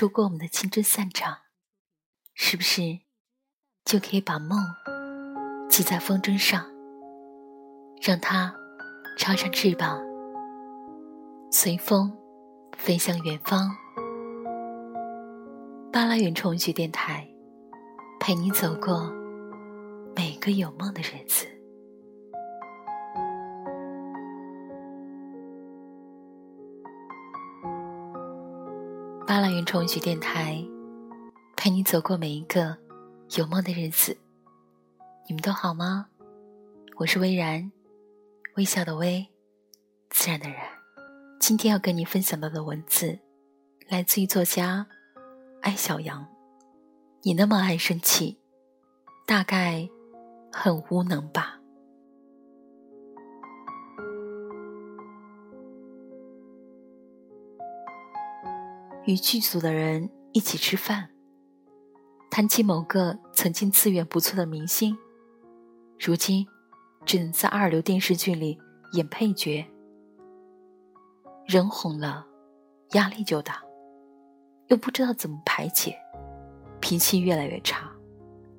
如果我们的青春散场，是不是就可以把梦系在风筝上，让它插上翅膀，随风飞向远方？巴拉云重聚电台，陪你走过每个有梦的日子。巴拉云重聚电台，陪你走过每一个有梦的日子。你们都好吗？我是微然，微笑的微，自然的然。今天要跟你分享到的文字，来自于作家艾小羊。你那么爱生气，大概很无能吧。与剧组的人一起吃饭，谈起某个曾经资源不错的明星，如今只能在二流电视剧里演配角。人红了，压力就大，又不知道怎么排解，脾气越来越差，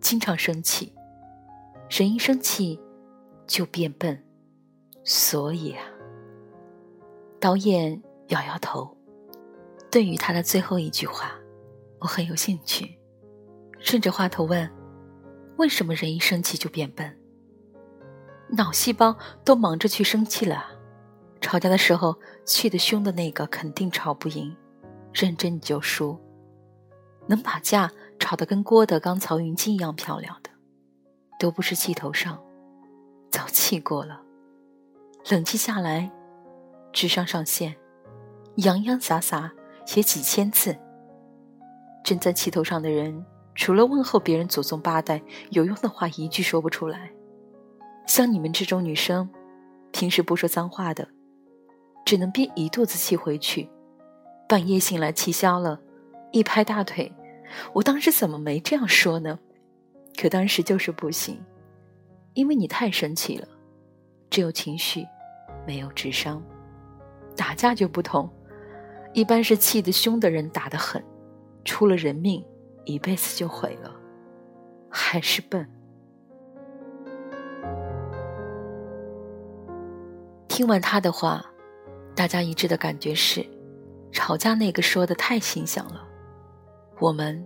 经常生气。人一生气就变笨，所以啊，导演摇摇头。对于他的最后一句话，我很有兴趣，顺着话头问：“为什么人一生气就变笨？脑细胞都忙着去生气了，吵架的时候气得凶的那个肯定吵不赢，认真你就输。能把架吵得跟郭德纲、曹云金一样漂亮的，都不是气头上，早气过了，冷静下来，智商上线，洋洋洒洒。”写几千字，正在气头上的人，除了问候别人祖宗八代，有用的话一句说不出来。像你们这种女生，平时不说脏话的，只能憋一肚子气回去。半夜醒来气消了，一拍大腿，我当时怎么没这样说呢？可当时就是不行，因为你太生气了，只有情绪，没有智商。打架就不同。一般是气得凶的人打得狠，出了人命，一辈子就毁了，还是笨。听完他的话，大家一致的感觉是，吵架那个说的太形象了，我们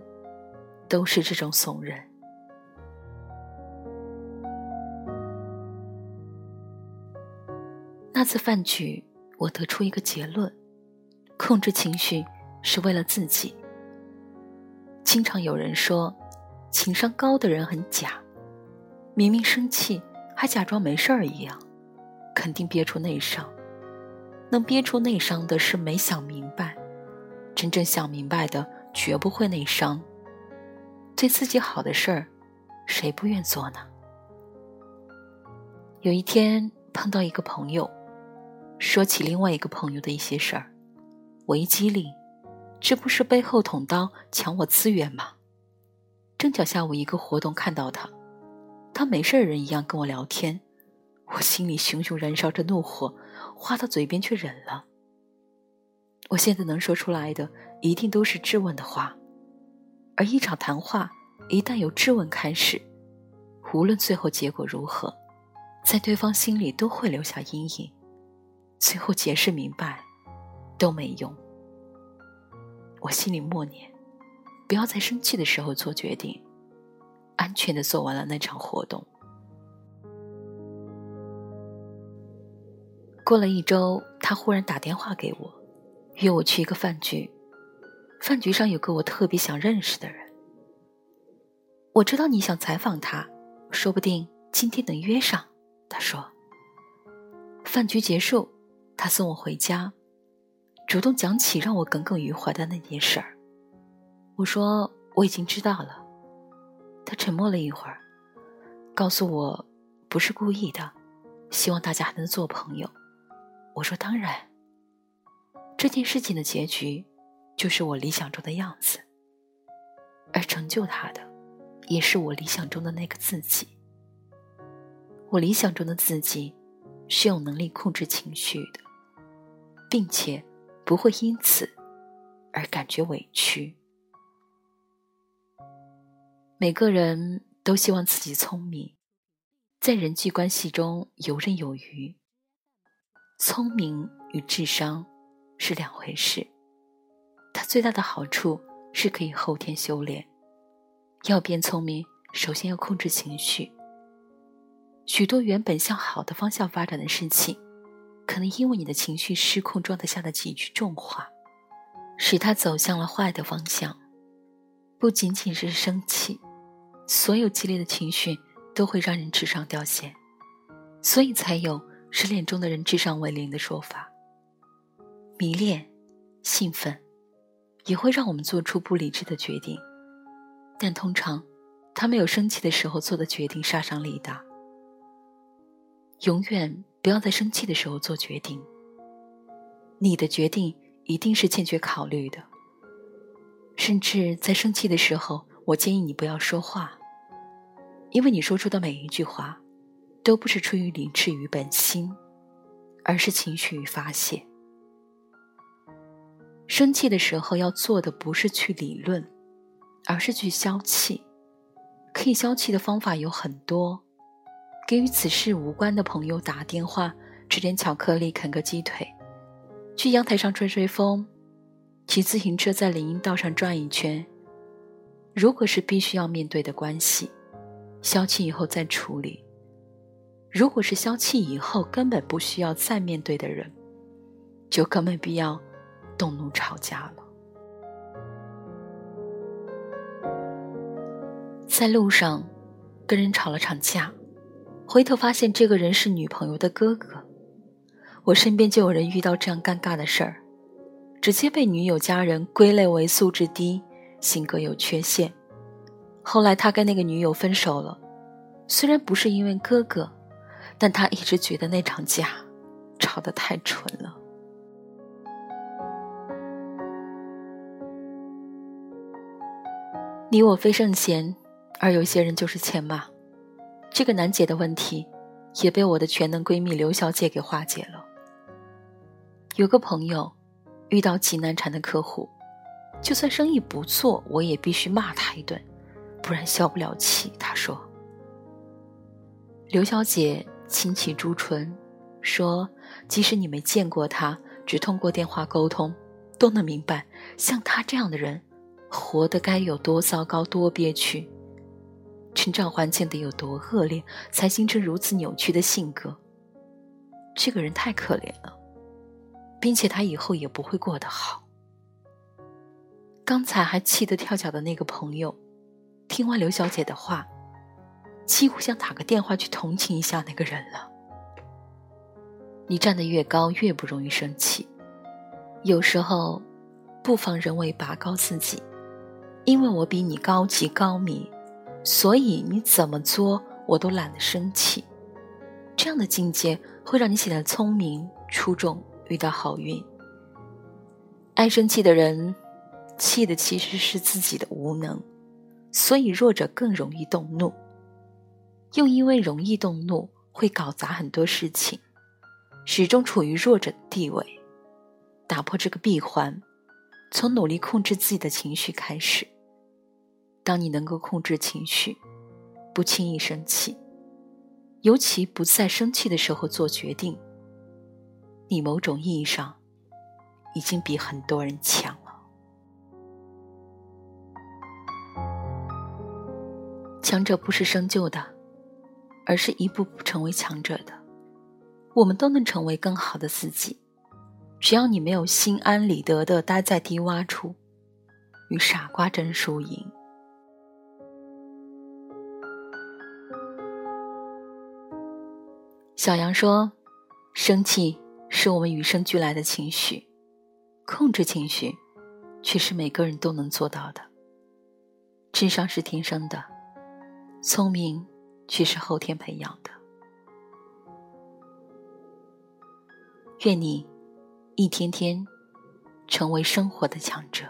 都是这种怂人。那次饭局，我得出一个结论。控制情绪是为了自己。经常有人说，情商高的人很假，明明生气还假装没事儿一样，肯定憋出内伤。能憋出内伤的是没想明白，真正想明白的绝不会内伤。对自己好的事儿，谁不愿做呢？有一天碰到一个朋友，说起另外一个朋友的一些事儿。我一机灵，这不是背后捅刀抢我资源吗？正巧下午一个活动看到他，他没事人一样跟我聊天，我心里熊熊燃烧着怒火，话到嘴边却忍了。我现在能说出来的，一定都是质问的话，而一场谈话一旦由质问开始，无论最后结果如何，在对方心里都会留下阴影，最后解释明白。都没用。我心里默念：不要在生气的时候做决定，安全的做完了那场活动。过了一周，他忽然打电话给我，约我去一个饭局。饭局上有个我特别想认识的人。我知道你想采访他，说不定今天能约上。他说。饭局结束，他送我回家。主动讲起让我耿耿于怀的那件事儿，我说我已经知道了。他沉默了一会儿，告诉我不是故意的，希望大家还能做朋友。我说当然。这件事情的结局就是我理想中的样子，而成就他的也是我理想中的那个自己。我理想中的自己是有能力控制情绪的，并且。不会因此而感觉委屈。每个人都希望自己聪明，在人际关系中游刃有余。聪明与智商是两回事，它最大的好处是可以后天修炼。要变聪明，首先要控制情绪。许多原本向好的方向发展的事情，可能因为你的情绪失控状态下的几句重话，使他走向了坏的方向。不仅仅是生气，所有激烈的情绪都会让人智商掉线，所以才有失恋中的人智商为零的说法。迷恋、兴奋，也会让我们做出不理智的决定。但通常，他没有生气的时候做的决定杀伤力大。永远不要在生气的时候做决定。你的决定一定是欠缺考虑的。甚至在生气的时候，我建议你不要说话，因为你说出的每一句话，都不是出于理智与本心，而是情绪与发泄。生气的时候要做的不是去理论。而是去消气，可以消气的方法有很多。给与此事无关的朋友打电话，吃点巧克力，啃个鸡腿，去阳台上吹吹风，骑自行车在林荫道上转一圈。如果是必须要面对的关系，消气以后再处理；如果是消气以后根本不需要再面对的人，就更没必要动怒吵架了。在路上，跟人吵了场架，回头发现这个人是女朋友的哥哥。我身边就有人遇到这样尴尬的事儿，直接被女友家人归类为素质低、性格有缺陷。后来他跟那个女友分手了，虽然不是因为哥哥，但他一直觉得那场架吵得太蠢了。你我非圣贤。而有些人就是欠骂，这个难解的问题，也被我的全能闺蜜刘小姐给化解了。有个朋友遇到极难缠的客户，就算生意不做，我也必须骂他一顿，不然消不了气。他说：“刘小姐轻启朱唇，说，即使你没见过他，只通过电话沟通，都能明白，像他这样的人，活得该有多糟糕、多憋屈。”成长环境得有多恶劣，才形成如此扭曲的性格？这个人太可怜了，并且他以后也不会过得好。刚才还气得跳脚的那个朋友，听完刘小姐的话，几乎想打个电话去同情一下那个人了。你站得越高，越不容易生气。有时候，不妨人为拔高自己，因为我比你高级高明。所以你怎么作，我都懒得生气。这样的境界会让你显得聪明出众，遇到好运。爱生气的人，气的其实是自己的无能，所以弱者更容易动怒。又因为容易动怒，会搞砸很多事情，始终处于弱者的地位。打破这个闭环，从努力控制自己的情绪开始。当你能够控制情绪，不轻易生气，尤其不在生气的时候做决定，你某种意义上已经比很多人强了。强者不是生就的，而是一步步成为强者的。我们都能成为更好的自己，只要你没有心安理得的待在低洼处，与傻瓜争输赢。小杨说：“生气是我们与生俱来的情绪，控制情绪却是每个人都能做到的。智商是天生的，聪明却是后天培养的。愿你一天天成为生活的强者。”